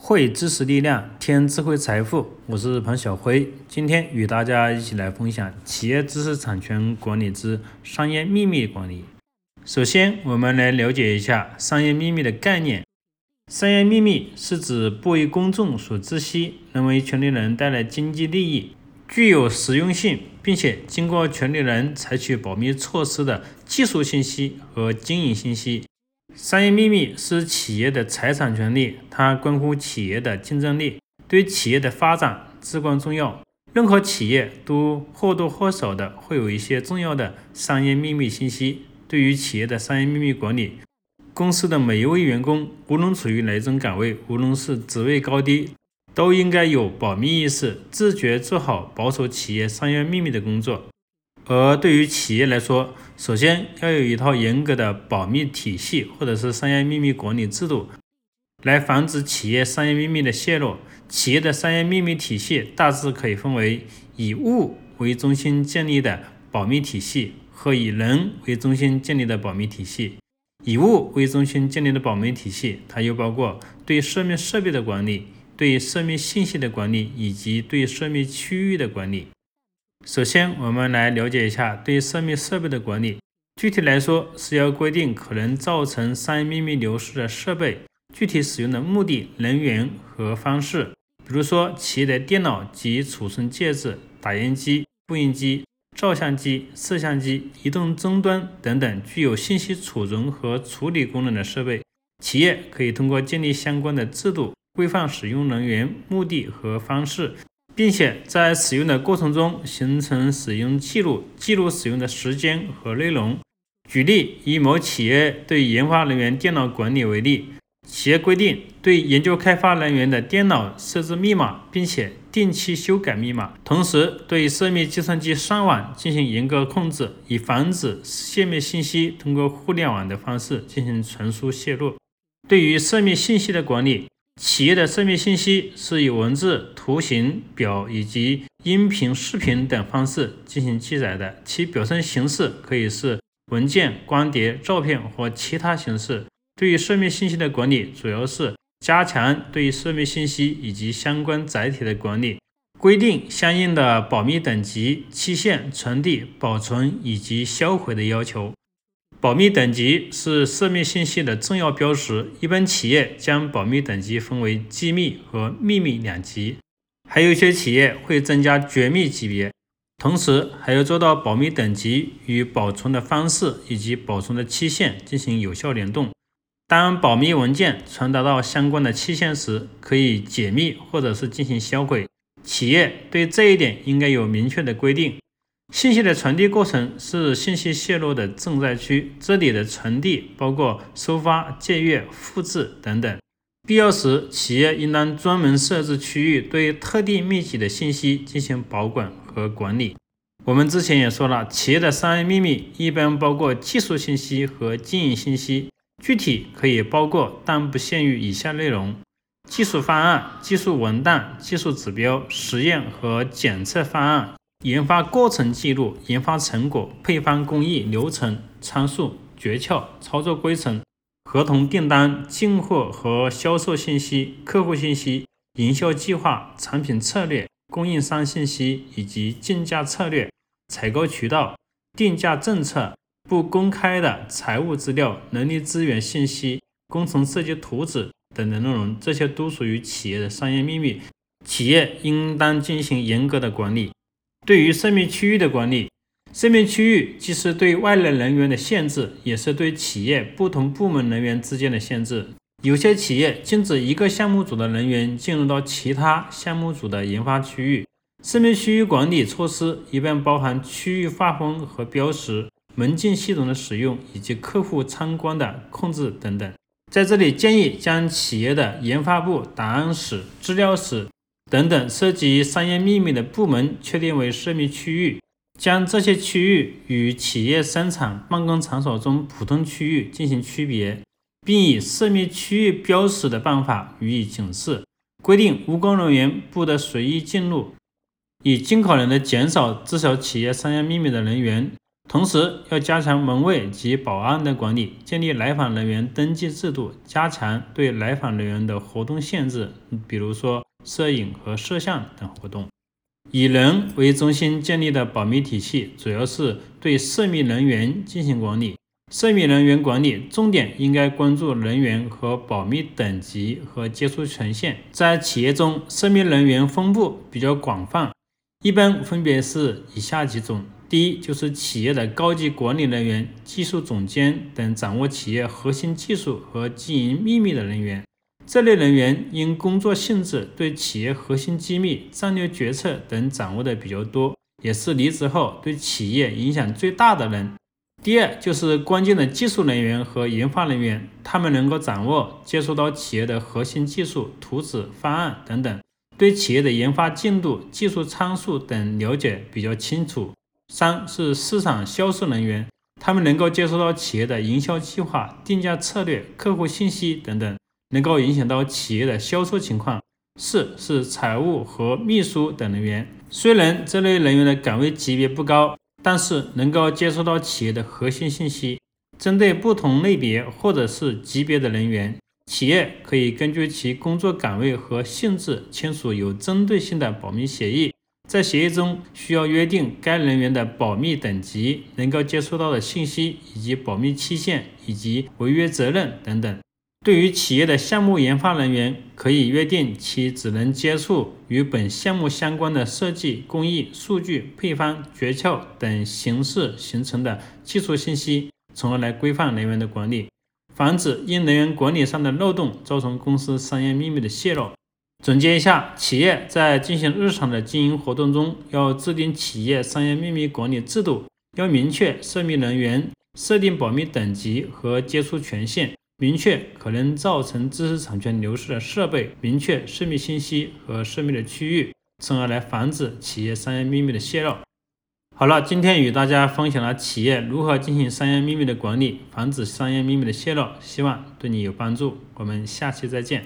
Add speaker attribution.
Speaker 1: 汇知识力量，添智慧财富。我是庞小辉，今天与大家一起来分享企业知识产权管理之商业秘密管理。首先，我们来了解一下商业秘密的概念。商业秘密是指不为公众所知悉，能为权利人带来经济利益，具有实用性，并且经过权利人采取保密措施的技术信息和经营信息。商业秘密是企业的财产权利，它关乎企业的竞争力，对企业的发展至关重要。任何企业都或多或少的会有一些重要的商业秘密信息。对于企业的商业秘密管理，公司的每一位员工，无论处于哪种岗位，无论是职位高低，都应该有保密意识，自觉做好保守企业商业秘密的工作。而对于企业来说，首先要有一套严格的保密体系，或者是商业秘密管理制度，来防止企业商业秘密的泄露。企业的商业秘密体系大致可以分为以物为中心建立的保密体系和以人为中心建立的保密体系。以物为中心建立的保密体系，它又包括对涉密设备的管理、对涉密信息的管理以及对涉密区域的管理。首先，我们来了解一下对涉密设备的管理。具体来说，是要规定可能造成商业秘密流失的设备具体使用的目的、人员和方式。比如说，企业的电脑及储存介质、打印机、复印机、照相机、摄像机、移动终端等等具有信息储存和处理功能的设备，企业可以通过建立相关的制度，规范使用人员、目的和方式。并且在使用的过程中形成使用记录，记录使用的时间和内容。举例，以某企业对研发人员电脑管理为例，企业规定对研究开发人员的电脑设置密码，并且定期修改密码，同时对涉密计算机上网进行严格控制，以防止泄密信息通过互联网的方式进行传输泄露。对于涉密信息的管理。企业的涉密信息是以文字、图形、表以及音频、视频等方式进行记载的，其表现形式可以是文件、光碟、照片或其他形式。对于涉密信息的管理，主要是加强对于涉密信息以及相关载体的管理，规定相应的保密等级、期限、传递、保存以及销毁的要求。保密等级是涉密信息的重要标识。一般企业将保密等级分为机密和秘密两级，还有一些企业会增加绝密级别。同时，还要做到保密等级与保存的方式以及保存的期限进行有效联动。当保密文件传达到相关的期限时，可以解密或者是进行销毁。企业对这一点应该有明确的规定。信息的传递过程是信息泄露的重灾区，这里的传递包括收发、借阅、复制等等。必要时，企业应当专门设置区域，对特定密集的信息进行保管和管理。我们之前也说了，企业的商业秘密一般包括技术信息和经营信息，具体可以包括但不限于以下内容：技术方案、技术文档、技术指标、实验和检测方案。研发过程记录、研发成果、配方工艺、流程、参数、诀窍、操作规程、合同订单、进货和销售信息、客户信息、营销计划、产品策略、供应商信息以及竞价策略、采购渠道、定价政策、不公开的财务资料、人力资源信息、工程设计图纸等的内容，这些都属于企业的商业秘密，企业应当进行严格的管理。对于涉密区域的管理，涉密区域既是对外来人员的限制，也是对企业不同部门人员之间的限制。有些企业禁止一个项目组的人员进入到其他项目组的研发区域。涉密区域管理措施一般包含区域划分和标识、门禁系统的使用以及客户参观的控制等等。在这里，建议将企业的研发部、档案室、资料室。等等，涉及商业秘密的部门确定为涉密区域，将这些区域与企业生产办公场所中普通区域进行区别，并以涉密区域标识的办法予以警示。规定无关人员不得随意进入，以尽可能的减少知晓企业商业秘密的人员。同时要加强门卫及保安的管理，建立来访人员登记制度，加强对来访人员的活动限制，比如说摄影和摄像等活动。以人为中心建立的保密体系，主要是对涉密人员进行管理。涉密人员管理重点应该关注人员和保密等级和接触权限。在企业中，涉密人员分布比较广泛，一般分别是以下几种：第一，就是企业的高级管理人员、技术总监等掌握企业核心技术和经营秘密的人员。这类人员因工作性质对企业核心机密、战略决策等掌握的比较多，也是离职后对企业影响最大的人。第二，就是关键的技术人员和研发人员，他们能够掌握、接触到企业的核心技术、图纸、方案等等，对企业的研发进度、技术参数等了解比较清楚。三是市场销售人员，他们能够接触到企业的营销计划、定价策略、客户信息等等。能够影响到企业的销售情况。四是财务和秘书等人员，虽然这类人员的岗位级别不高，但是能够接触到企业的核心信息。针对不同类别或者是级别的人员，企业可以根据其工作岗位和性质签署有针对性的保密协议。在协议中需要约定该人员的保密等级、能够接触到的信息以及保密期限以及违约责任等等。对于企业的项目研发人员，可以约定其只能接触与本项目相关的设计、工艺、数据、配方、诀窍等形式形成的技术信息，从而来规范人员的管理，防止因人员管理上的漏洞造成公司商业秘密的泄露。总结一下，企业在进行日常的经营活动中，要制定企业商业秘密管理制度，要明确涉密人员，设定保密等级和接触权限。明确可能造成知识产权流失的设备，明确涉密信息和涉密的区域，从而来防止企业商业秘密的泄露。好了，今天与大家分享了企业如何进行商业秘密的管理，防止商业秘密的泄露，希望对你有帮助。我们下期再见。